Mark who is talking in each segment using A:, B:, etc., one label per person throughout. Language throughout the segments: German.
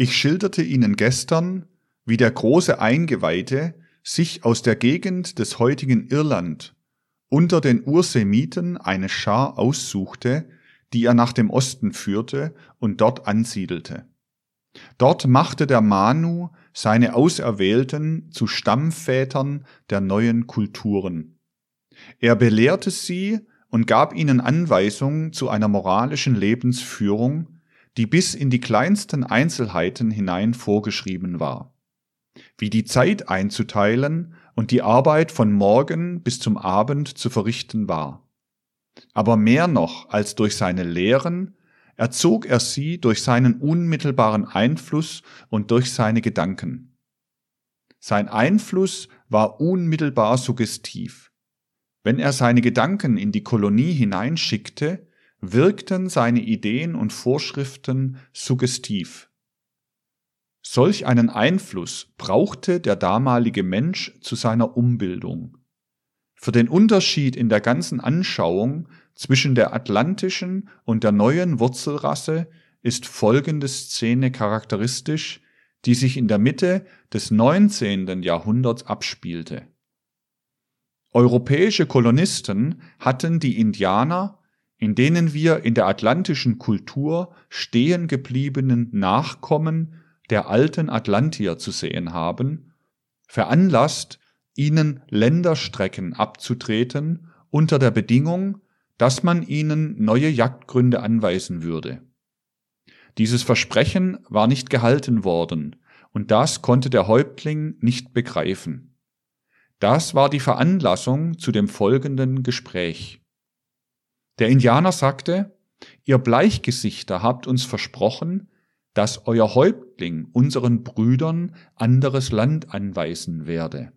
A: Ich schilderte Ihnen gestern, wie der große Eingeweihte sich aus der Gegend des heutigen Irland unter den Ursemiten eine Schar aussuchte, die er nach dem Osten führte und dort ansiedelte. Dort machte der Manu seine Auserwählten zu Stammvätern der neuen Kulturen. Er belehrte sie und gab ihnen Anweisungen zu einer moralischen Lebensführung, die bis in die kleinsten Einzelheiten hinein vorgeschrieben war. Wie die Zeit einzuteilen und die Arbeit von morgen bis zum Abend zu verrichten war. Aber mehr noch als durch seine Lehren erzog er sie durch seinen unmittelbaren Einfluss und durch seine Gedanken. Sein Einfluss war unmittelbar suggestiv. Wenn er seine Gedanken in die Kolonie hineinschickte, wirkten seine Ideen und Vorschriften suggestiv. Solch einen Einfluss brauchte der damalige Mensch zu seiner Umbildung. Für den Unterschied in der ganzen Anschauung zwischen der atlantischen und der neuen Wurzelrasse ist folgende Szene charakteristisch, die sich in der Mitte des 19. Jahrhunderts abspielte. Europäische Kolonisten hatten die Indianer in denen wir in der atlantischen Kultur stehen gebliebenen Nachkommen der alten Atlantier zu sehen haben, veranlasst, ihnen Länderstrecken abzutreten unter der Bedingung, dass man ihnen neue Jagdgründe anweisen würde. Dieses Versprechen war nicht gehalten worden, und das konnte der Häuptling nicht begreifen. Das war die Veranlassung zu dem folgenden Gespräch. Der Indianer sagte, ihr Bleichgesichter habt uns versprochen, dass euer Häuptling unseren Brüdern anderes Land anweisen werde,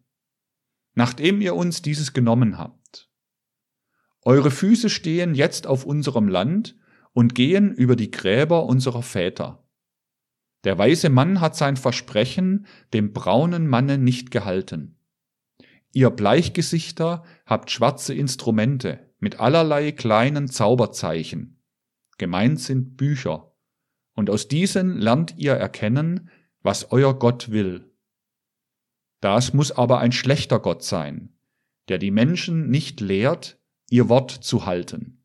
A: nachdem ihr uns dieses genommen habt. Eure Füße stehen jetzt auf unserem Land und gehen über die Gräber unserer Väter. Der weise Mann hat sein Versprechen dem braunen Manne nicht gehalten. Ihr Bleichgesichter habt schwarze Instrumente, mit allerlei kleinen Zauberzeichen. Gemeint sind Bücher. Und aus diesen lernt ihr erkennen, was euer Gott will. Das muss aber ein schlechter Gott sein, der die Menschen nicht lehrt, ihr Wort zu halten.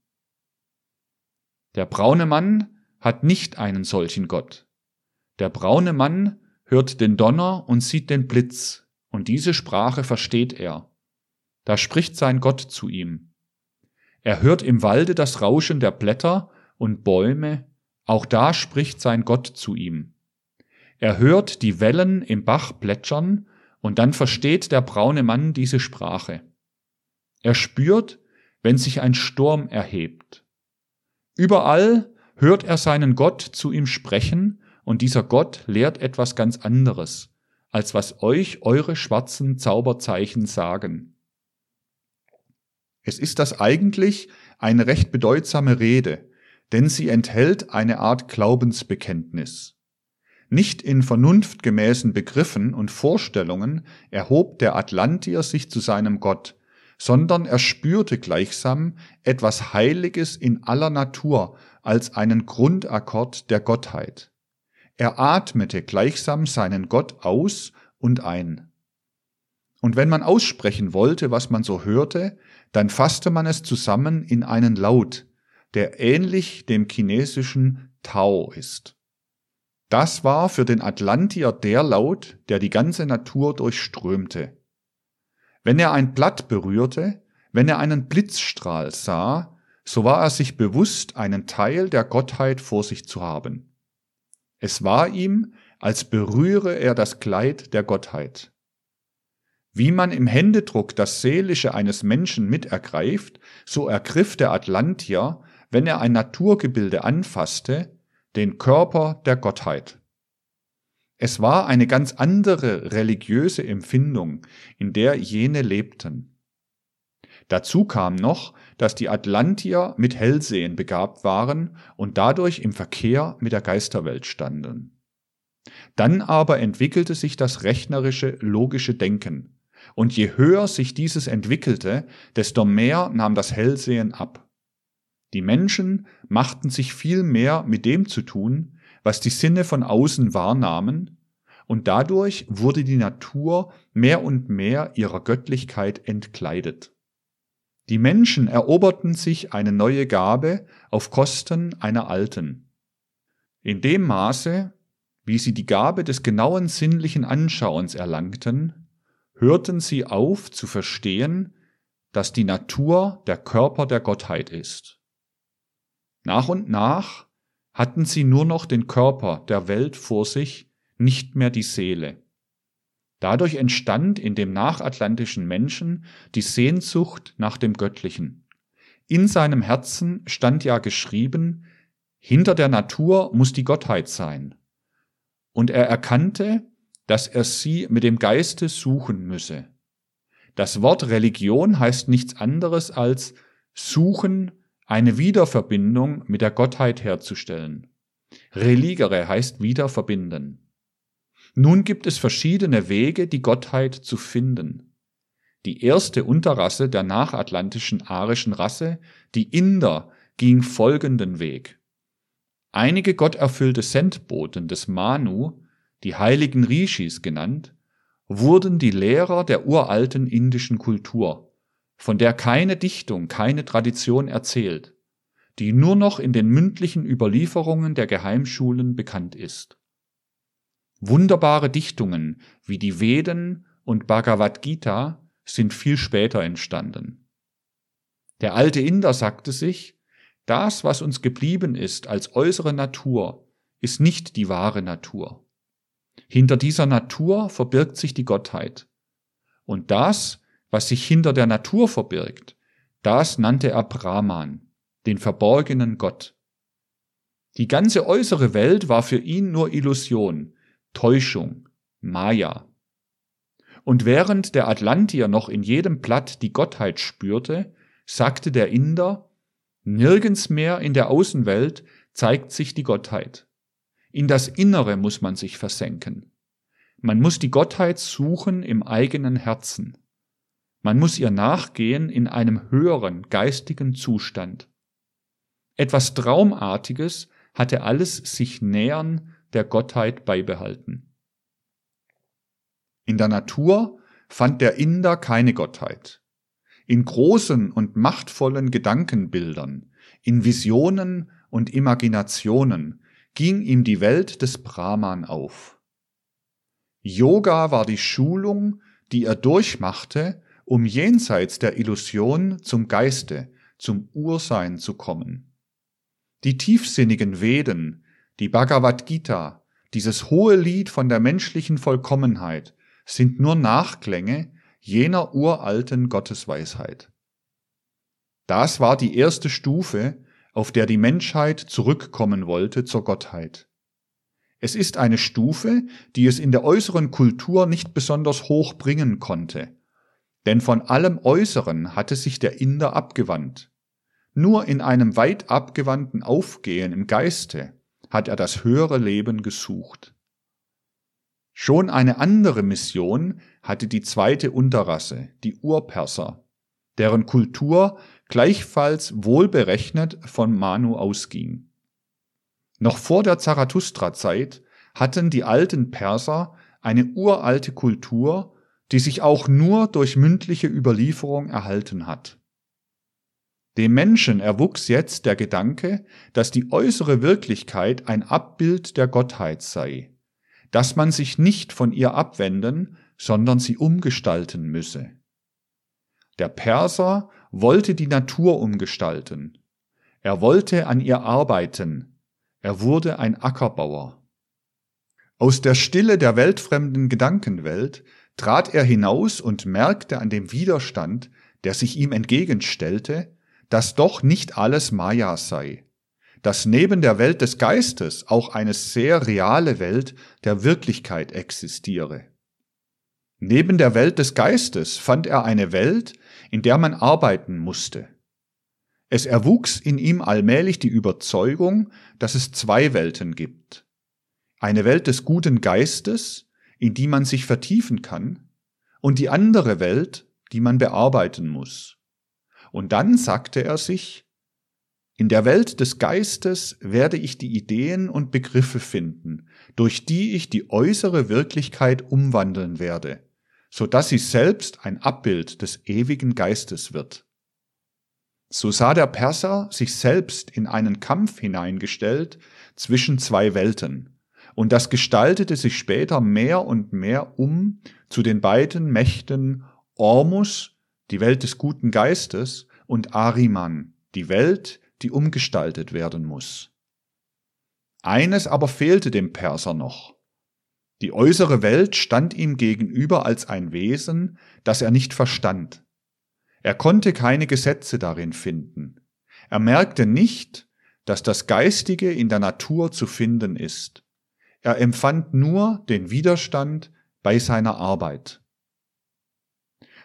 A: Der braune Mann hat nicht einen solchen Gott. Der braune Mann hört den Donner und sieht den Blitz, und diese Sprache versteht er. Da spricht sein Gott zu ihm. Er hört im Walde das Rauschen der Blätter und Bäume, auch da spricht sein Gott zu ihm. Er hört die Wellen im Bach plätschern, und dann versteht der braune Mann diese Sprache. Er spürt, wenn sich ein Sturm erhebt. Überall hört er seinen Gott zu ihm sprechen, und dieser Gott lehrt etwas ganz anderes, als was euch eure schwarzen Zauberzeichen sagen. Es ist das eigentlich eine recht bedeutsame Rede, denn sie enthält eine Art Glaubensbekenntnis. Nicht in vernunftgemäßen Begriffen und Vorstellungen erhob der Atlantier sich zu seinem Gott, sondern er spürte gleichsam etwas Heiliges in aller Natur als einen Grundakkord der Gottheit. Er atmete gleichsam seinen Gott aus und ein. Und wenn man aussprechen wollte, was man so hörte, dann fasste man es zusammen in einen Laut, der ähnlich dem chinesischen Tao ist. Das war für den Atlantier der Laut, der die ganze Natur durchströmte. Wenn er ein Blatt berührte, wenn er einen Blitzstrahl sah, so war er sich bewusst, einen Teil der Gottheit vor sich zu haben. Es war ihm, als berühre er das Kleid der Gottheit. Wie man im Händedruck das Seelische eines Menschen mitergreift, so ergriff der Atlantier, wenn er ein Naturgebilde anfasste, den Körper der Gottheit. Es war eine ganz andere religiöse Empfindung, in der jene lebten. Dazu kam noch, dass die Atlantier mit Hellsehen begabt waren und dadurch im Verkehr mit der Geisterwelt standen. Dann aber entwickelte sich das rechnerische, logische Denken, und je höher sich dieses entwickelte, desto mehr nahm das Hellsehen ab. Die Menschen machten sich viel mehr mit dem zu tun, was die Sinne von außen wahrnahmen, und dadurch wurde die Natur mehr und mehr ihrer Göttlichkeit entkleidet. Die Menschen eroberten sich eine neue Gabe auf Kosten einer alten. In dem Maße, wie sie die Gabe des genauen sinnlichen Anschauens erlangten, hörten sie auf zu verstehen, dass die Natur der Körper der Gottheit ist. Nach und nach hatten sie nur noch den Körper der Welt vor sich, nicht mehr die Seele. Dadurch entstand in dem nachatlantischen Menschen die Sehnsucht nach dem Göttlichen. In seinem Herzen stand ja geschrieben, hinter der Natur muss die Gottheit sein. Und er erkannte, dass er sie mit dem Geiste suchen müsse. Das Wort Religion heißt nichts anderes als suchen, eine Wiederverbindung mit der Gottheit herzustellen. Religere heißt wieder verbinden. Nun gibt es verschiedene Wege, die Gottheit zu finden. Die erste Unterrasse der nachatlantischen arischen Rasse, die Inder, ging folgenden Weg. Einige gotterfüllte Sendboten des Manu, die heiligen Rishis genannt, wurden die Lehrer der uralten indischen Kultur, von der keine Dichtung, keine Tradition erzählt, die nur noch in den mündlichen Überlieferungen der Geheimschulen bekannt ist. Wunderbare Dichtungen wie die Veden und Bhagavad Gita sind viel später entstanden. Der alte Inder sagte sich, das, was uns geblieben ist als äußere Natur, ist nicht die wahre Natur. Hinter dieser Natur verbirgt sich die Gottheit. Und das, was sich hinter der Natur verbirgt, das nannte er Brahman, den verborgenen Gott. Die ganze äußere Welt war für ihn nur Illusion, Täuschung, Maya. Und während der Atlantier noch in jedem Blatt die Gottheit spürte, sagte der Inder, nirgends mehr in der Außenwelt zeigt sich die Gottheit. In das Innere muss man sich versenken. Man muss die Gottheit suchen im eigenen Herzen. Man muss ihr nachgehen in einem höheren geistigen Zustand. Etwas Traumartiges hatte alles sich nähern der Gottheit beibehalten. In der Natur fand der Inder keine Gottheit. In großen und machtvollen Gedankenbildern, in Visionen und Imaginationen ging ihm die Welt des Brahman auf. Yoga war die Schulung, die er durchmachte, um jenseits der Illusion zum Geiste, zum Ursein zu kommen. Die tiefsinnigen Veden, die Bhagavad Gita, dieses hohe Lied von der menschlichen Vollkommenheit, sind nur Nachklänge jener uralten Gottesweisheit. Das war die erste Stufe, auf der die Menschheit zurückkommen wollte zur Gottheit. Es ist eine Stufe, die es in der äußeren Kultur nicht besonders hoch bringen konnte, denn von allem Äußeren hatte sich der Inder abgewandt. Nur in einem weit abgewandten Aufgehen im Geiste hat er das höhere Leben gesucht. Schon eine andere Mission hatte die zweite Unterrasse, die Urperser, deren Kultur gleichfalls wohlberechnet von Manu ausging. Noch vor der Zarathustra-Zeit hatten die alten Perser eine uralte Kultur, die sich auch nur durch mündliche Überlieferung erhalten hat. Dem Menschen erwuchs jetzt der Gedanke, dass die äußere Wirklichkeit ein Abbild der Gottheit sei, dass man sich nicht von ihr abwenden, sondern sie umgestalten müsse. Der Perser wollte die Natur umgestalten. Er wollte an ihr arbeiten. Er wurde ein Ackerbauer. Aus der Stille der weltfremden Gedankenwelt trat er hinaus und merkte an dem Widerstand, der sich ihm entgegenstellte, dass doch nicht alles Maya sei, dass neben der Welt des Geistes auch eine sehr reale Welt der Wirklichkeit existiere. Neben der Welt des Geistes fand er eine Welt, in der man arbeiten musste. Es erwuchs in ihm allmählich die Überzeugung, dass es zwei Welten gibt. Eine Welt des guten Geistes, in die man sich vertiefen kann, und die andere Welt, die man bearbeiten muss. Und dann sagte er sich, In der Welt des Geistes werde ich die Ideen und Begriffe finden, durch die ich die äußere Wirklichkeit umwandeln werde, so dass sie selbst ein Abbild des ewigen Geistes wird. So sah der Perser sich selbst in einen Kampf hineingestellt zwischen zwei Welten, und das gestaltete sich später mehr und mehr um zu den beiden Mächten Ormus, die Welt des guten Geistes, und Ariman, die Welt, die umgestaltet werden muss. Eines aber fehlte dem Perser noch. Die äußere Welt stand ihm gegenüber als ein Wesen, das er nicht verstand. Er konnte keine Gesetze darin finden. Er merkte nicht, dass das Geistige in der Natur zu finden ist. Er empfand nur den Widerstand bei seiner Arbeit.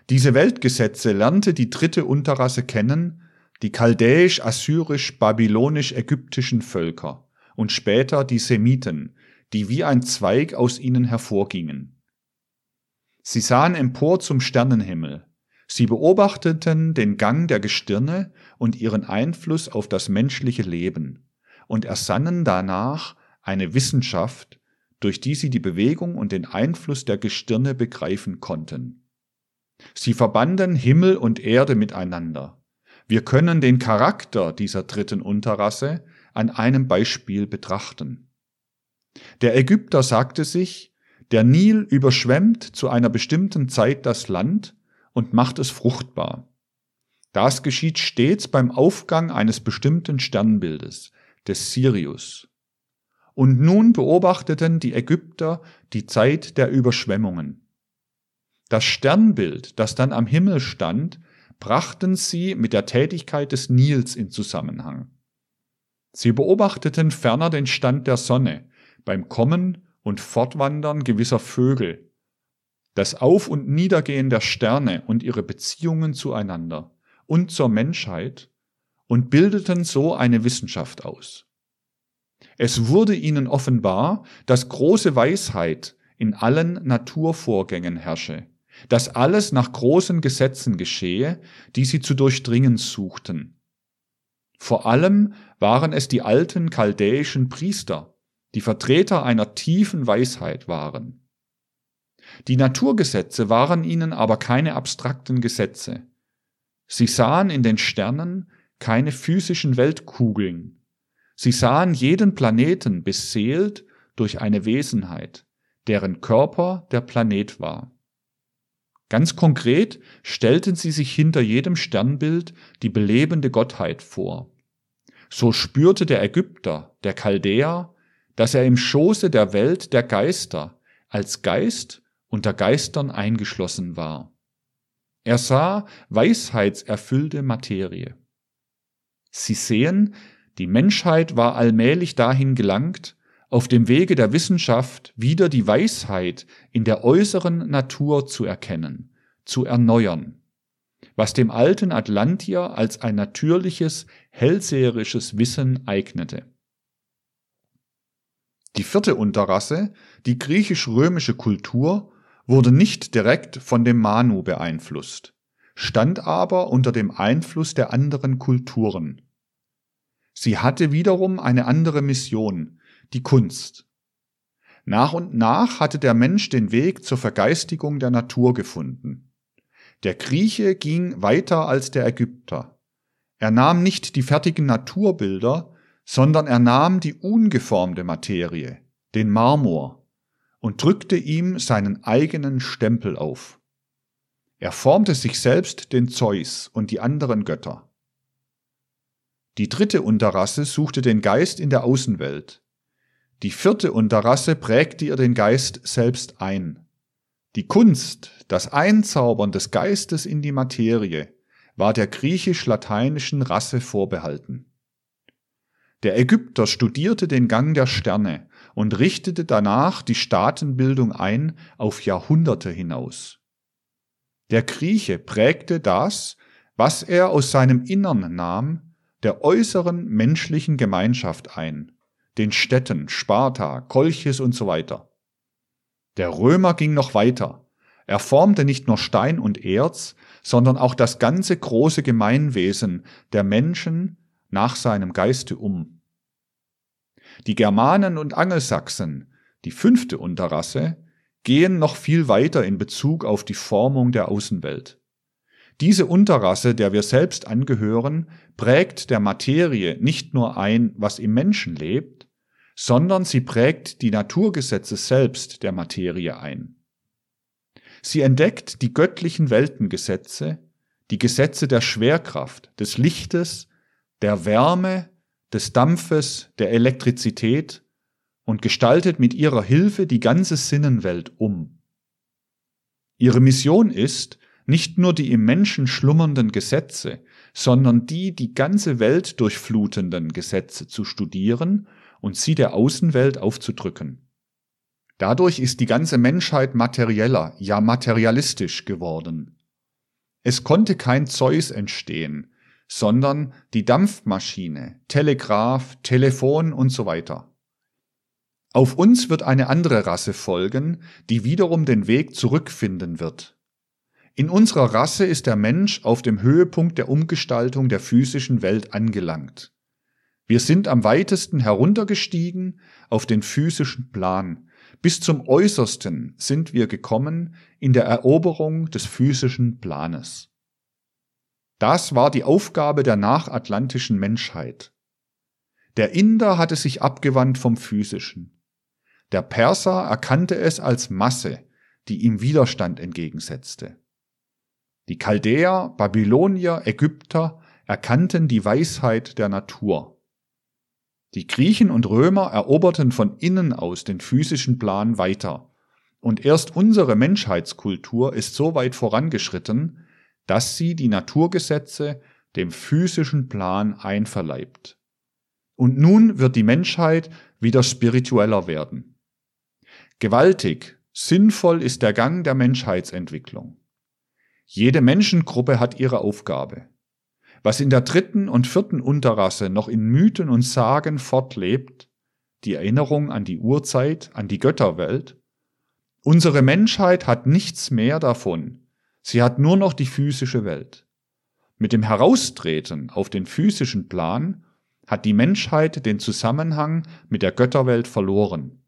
A: Diese Weltgesetze lernte die dritte Unterrasse kennen, die chaldäisch-assyrisch-babylonisch-ägyptischen Völker und später die Semiten, die wie ein Zweig aus ihnen hervorgingen. Sie sahen empor zum Sternenhimmel, sie beobachteten den Gang der Gestirne und ihren Einfluss auf das menschliche Leben und ersannen danach eine Wissenschaft, durch die sie die Bewegung und den Einfluss der Gestirne begreifen konnten. Sie verbanden Himmel und Erde miteinander. Wir können den Charakter dieser dritten Unterrasse an einem Beispiel betrachten. Der Ägypter sagte sich, der Nil überschwemmt zu einer bestimmten Zeit das Land und macht es fruchtbar. Das geschieht stets beim Aufgang eines bestimmten Sternbildes, des Sirius. Und nun beobachteten die Ägypter die Zeit der Überschwemmungen. Das Sternbild, das dann am Himmel stand, brachten sie mit der Tätigkeit des Nils in Zusammenhang. Sie beobachteten ferner den Stand der Sonne beim Kommen und Fortwandern gewisser Vögel, das Auf- und Niedergehen der Sterne und ihre Beziehungen zueinander und zur Menschheit und bildeten so eine Wissenschaft aus. Es wurde ihnen offenbar, dass große Weisheit in allen Naturvorgängen herrsche, dass alles nach großen Gesetzen geschehe, die sie zu durchdringen suchten. Vor allem waren es die alten chaldäischen Priester, die Vertreter einer tiefen Weisheit waren. Die Naturgesetze waren ihnen aber keine abstrakten Gesetze. Sie sahen in den Sternen keine physischen Weltkugeln. Sie sahen jeden Planeten beseelt durch eine Wesenheit, deren Körper der Planet war. Ganz konkret stellten sie sich hinter jedem Sternbild die belebende Gottheit vor. So spürte der Ägypter, der Chaldäer, dass er im Schoße der Welt der Geister als Geist unter Geistern eingeschlossen war. Er sah weisheitserfüllte Materie. Sie sehen, die Menschheit war allmählich dahin gelangt, auf dem Wege der Wissenschaft wieder die Weisheit in der äußeren Natur zu erkennen, zu erneuern, was dem alten Atlantier als ein natürliches, hellseherisches Wissen eignete. Die vierte Unterrasse, die griechisch-römische Kultur, wurde nicht direkt von dem Manu beeinflusst, stand aber unter dem Einfluss der anderen Kulturen. Sie hatte wiederum eine andere Mission, die Kunst. Nach und nach hatte der Mensch den Weg zur Vergeistigung der Natur gefunden. Der Grieche ging weiter als der Ägypter. Er nahm nicht die fertigen Naturbilder, sondern er nahm die ungeformte Materie, den Marmor, und drückte ihm seinen eigenen Stempel auf. Er formte sich selbst den Zeus und die anderen Götter. Die dritte Unterrasse suchte den Geist in der Außenwelt. Die vierte Unterrasse prägte ihr den Geist selbst ein. Die Kunst, das Einzaubern des Geistes in die Materie, war der griechisch-lateinischen Rasse vorbehalten. Der Ägypter studierte den Gang der Sterne und richtete danach die Staatenbildung ein auf Jahrhunderte hinaus. Der Grieche prägte das, was er aus seinem Innern nahm, der äußeren menschlichen Gemeinschaft ein, den Städten, Sparta, Kolchis und so weiter. Der Römer ging noch weiter. Er formte nicht nur Stein und Erz, sondern auch das ganze große Gemeinwesen der Menschen nach seinem Geiste um. Die Germanen und Angelsachsen, die fünfte Unterrasse, gehen noch viel weiter in Bezug auf die Formung der Außenwelt. Diese Unterrasse, der wir selbst angehören, prägt der Materie nicht nur ein, was im Menschen lebt, sondern sie prägt die Naturgesetze selbst der Materie ein. Sie entdeckt die göttlichen Weltengesetze, die Gesetze der Schwerkraft, des Lichtes, der Wärme, des Dampfes, der Elektrizität und gestaltet mit ihrer Hilfe die ganze Sinnenwelt um. Ihre Mission ist, nicht nur die im Menschen schlummernden Gesetze, sondern die die ganze Welt durchflutenden Gesetze zu studieren und sie der Außenwelt aufzudrücken. Dadurch ist die ganze Menschheit materieller, ja materialistisch geworden. Es konnte kein Zeus entstehen, sondern die Dampfmaschine, Telegraph, Telefon und so weiter. Auf uns wird eine andere Rasse folgen, die wiederum den Weg zurückfinden wird. In unserer Rasse ist der Mensch auf dem Höhepunkt der Umgestaltung der physischen Welt angelangt. Wir sind am weitesten heruntergestiegen auf den physischen Plan. Bis zum Äußersten sind wir gekommen in der Eroberung des physischen Planes. Das war die Aufgabe der nachatlantischen Menschheit. Der Inder hatte sich abgewandt vom physischen. Der Perser erkannte es als Masse, die ihm Widerstand entgegensetzte. Die Chaldäer, Babylonier, Ägypter erkannten die Weisheit der Natur. Die Griechen und Römer eroberten von innen aus den physischen Plan weiter. Und erst unsere Menschheitskultur ist so weit vorangeschritten, dass sie die Naturgesetze dem physischen Plan einverleibt. Und nun wird die Menschheit wieder spiritueller werden. Gewaltig, sinnvoll ist der Gang der Menschheitsentwicklung. Jede Menschengruppe hat ihre Aufgabe. Was in der dritten und vierten Unterrasse noch in Mythen und Sagen fortlebt, die Erinnerung an die Urzeit, an die Götterwelt, unsere Menschheit hat nichts mehr davon. Sie hat nur noch die physische Welt. Mit dem Heraustreten auf den physischen Plan hat die Menschheit den Zusammenhang mit der Götterwelt verloren.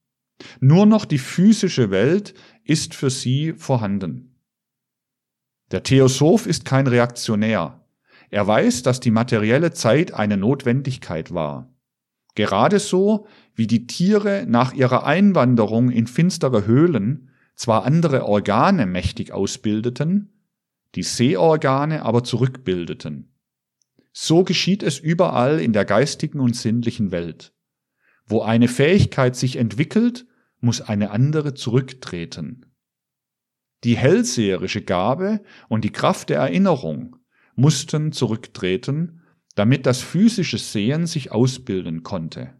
A: Nur noch die physische Welt ist für sie vorhanden. Der Theosoph ist kein Reaktionär. Er weiß, dass die materielle Zeit eine Notwendigkeit war. Gerade so, wie die Tiere nach ihrer Einwanderung in finstere Höhlen zwar andere Organe mächtig ausbildeten, die Sehorgane aber zurückbildeten. So geschieht es überall in der geistigen und sinnlichen Welt. Wo eine Fähigkeit sich entwickelt, muss eine andere zurücktreten. Die hellseherische Gabe und die Kraft der Erinnerung mussten zurücktreten, damit das physische Sehen sich ausbilden konnte.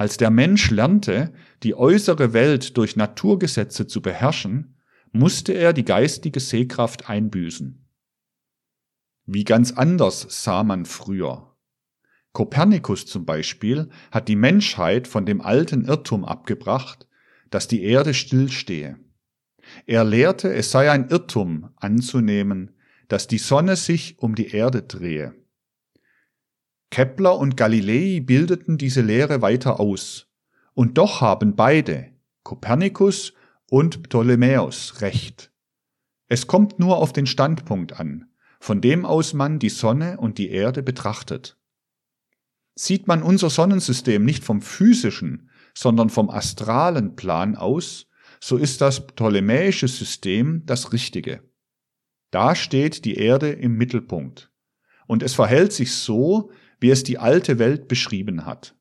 A: Als der Mensch lernte, die äußere Welt durch Naturgesetze zu beherrschen, musste er die geistige Sehkraft einbüßen. Wie ganz anders sah man früher. Kopernikus zum Beispiel hat die Menschheit von dem alten Irrtum abgebracht, dass die Erde stillstehe. Er lehrte, es sei ein Irrtum anzunehmen, dass die Sonne sich um die Erde drehe. Kepler und Galilei bildeten diese Lehre weiter aus, und doch haben beide, Kopernikus und Ptolemäus, recht. Es kommt nur auf den Standpunkt an, von dem aus man die Sonne und die Erde betrachtet. Sieht man unser Sonnensystem nicht vom physischen, sondern vom astralen Plan aus, so ist das ptolemäische System das richtige. Da steht die Erde im Mittelpunkt. Und es verhält sich so, wie es die alte Welt beschrieben hat.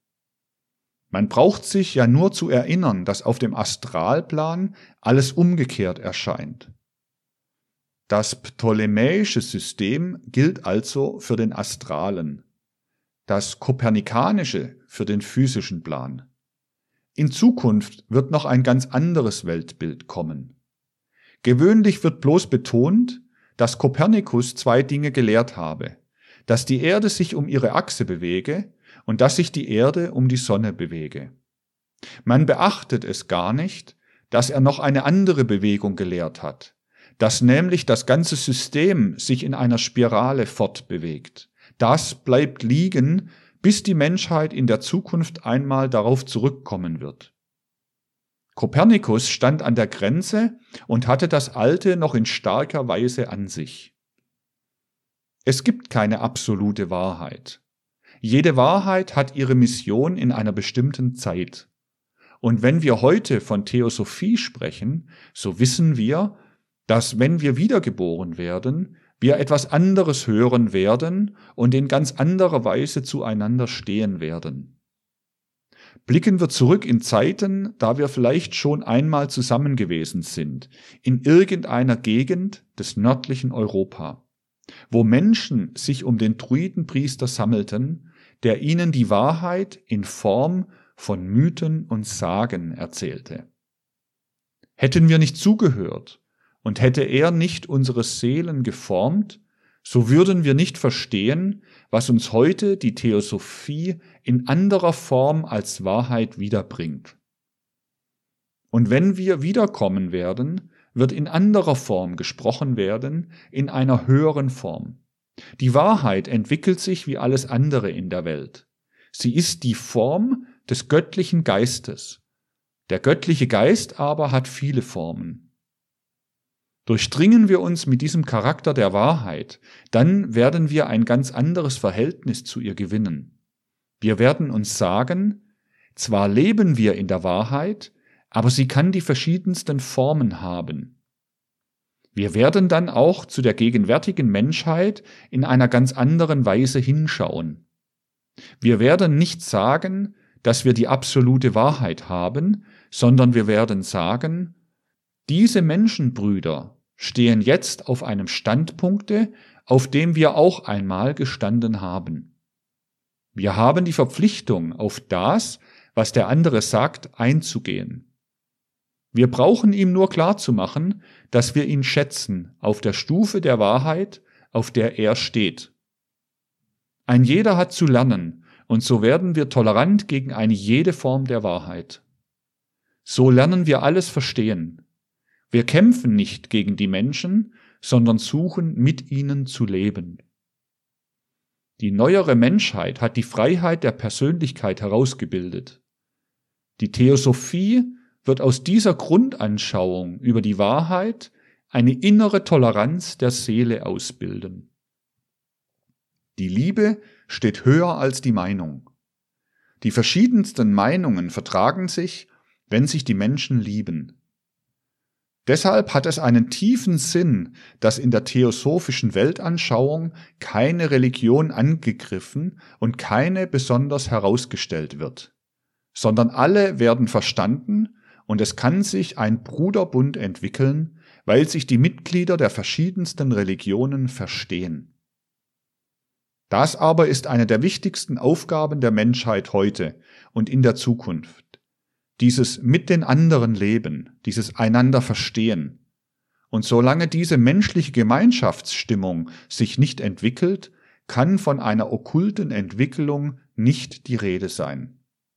A: Man braucht sich ja nur zu erinnern, dass auf dem Astralplan alles umgekehrt erscheint. Das ptolemäische System gilt also für den Astralen das Kopernikanische für den physischen Plan. In Zukunft wird noch ein ganz anderes Weltbild kommen. Gewöhnlich wird bloß betont, dass Kopernikus zwei Dinge gelehrt habe, dass die Erde sich um ihre Achse bewege und dass sich die Erde um die Sonne bewege. Man beachtet es gar nicht, dass er noch eine andere Bewegung gelehrt hat, dass nämlich das ganze System sich in einer Spirale fortbewegt das bleibt liegen, bis die Menschheit in der Zukunft einmal darauf zurückkommen wird. Kopernikus stand an der Grenze und hatte das Alte noch in starker Weise an sich. Es gibt keine absolute Wahrheit. Jede Wahrheit hat ihre Mission in einer bestimmten Zeit. Und wenn wir heute von Theosophie sprechen, so wissen wir, dass wenn wir wiedergeboren werden, wir etwas anderes hören werden und in ganz anderer Weise zueinander stehen werden. Blicken wir zurück in Zeiten, da wir vielleicht schon einmal zusammen gewesen sind, in irgendeiner Gegend des nördlichen Europa, wo Menschen sich um den Druidenpriester sammelten, der ihnen die Wahrheit in Form von Mythen und Sagen erzählte. Hätten wir nicht zugehört und hätte er nicht unsere Seelen geformt, so würden wir nicht verstehen, was uns heute die Theosophie in anderer Form als Wahrheit wiederbringt. Und wenn wir wiederkommen werden, wird in anderer Form gesprochen werden, in einer höheren Form. Die Wahrheit entwickelt sich wie alles andere in der Welt. Sie ist die Form des göttlichen Geistes. Der göttliche Geist aber hat viele Formen. Durchdringen wir uns mit diesem Charakter der Wahrheit, dann werden wir ein ganz anderes Verhältnis zu ihr gewinnen. Wir werden uns sagen, zwar leben wir in der Wahrheit, aber sie kann die verschiedensten Formen haben. Wir werden dann auch zu der gegenwärtigen Menschheit in einer ganz anderen Weise hinschauen. Wir werden nicht sagen, dass wir die absolute Wahrheit haben, sondern wir werden sagen, diese Menschenbrüder stehen jetzt auf einem Standpunkte, auf dem wir auch einmal gestanden haben. Wir haben die Verpflichtung, auf das, was der andere sagt, einzugehen. Wir brauchen ihm nur klarzumachen, dass wir ihn schätzen auf der Stufe der Wahrheit, auf der er steht. Ein jeder hat zu lernen, und so werden wir tolerant gegen eine jede Form der Wahrheit. So lernen wir alles verstehen, wir kämpfen nicht gegen die Menschen, sondern suchen mit ihnen zu leben. Die neuere Menschheit hat die Freiheit der Persönlichkeit herausgebildet. Die Theosophie wird aus dieser Grundanschauung über die Wahrheit eine innere Toleranz der Seele ausbilden. Die Liebe steht höher als die Meinung. Die verschiedensten Meinungen vertragen sich, wenn sich die Menschen lieben. Deshalb hat es einen tiefen Sinn, dass in der theosophischen Weltanschauung keine Religion angegriffen und keine besonders herausgestellt wird, sondern alle werden verstanden und es kann sich ein Bruderbund entwickeln, weil sich die Mitglieder der verschiedensten Religionen verstehen. Das aber ist eine der wichtigsten Aufgaben der Menschheit heute und in der Zukunft dieses mit den anderen Leben, dieses einander verstehen. Und solange diese menschliche Gemeinschaftsstimmung sich nicht entwickelt, kann von einer okkulten Entwicklung nicht die Rede sein.